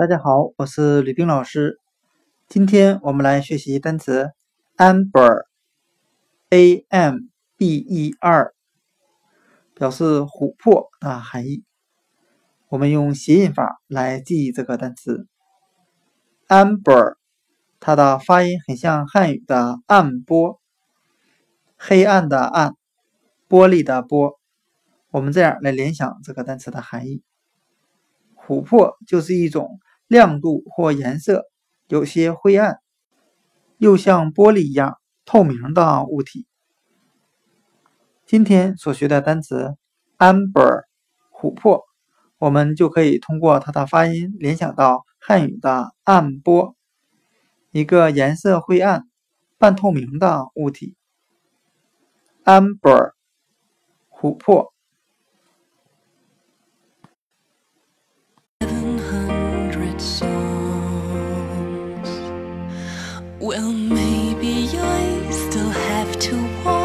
大家好，我是吕冰老师。今天我们来学习单词 amber，a m b e r，表示琥珀的含义。我们用谐音法来记忆这个单词 amber，它的发音很像汉语的暗波，黑暗的暗，玻璃的玻。我们这样来联想这个单词的含义：琥珀就是一种亮度或颜色有些灰暗，又像玻璃一样透明的物体。今天所学的单词 amber 琥珀，我们就可以通过它的发音联想到汉语的暗波，一个颜色灰暗、半透明的物体。amber 琥珀。Well, maybe I still have to walk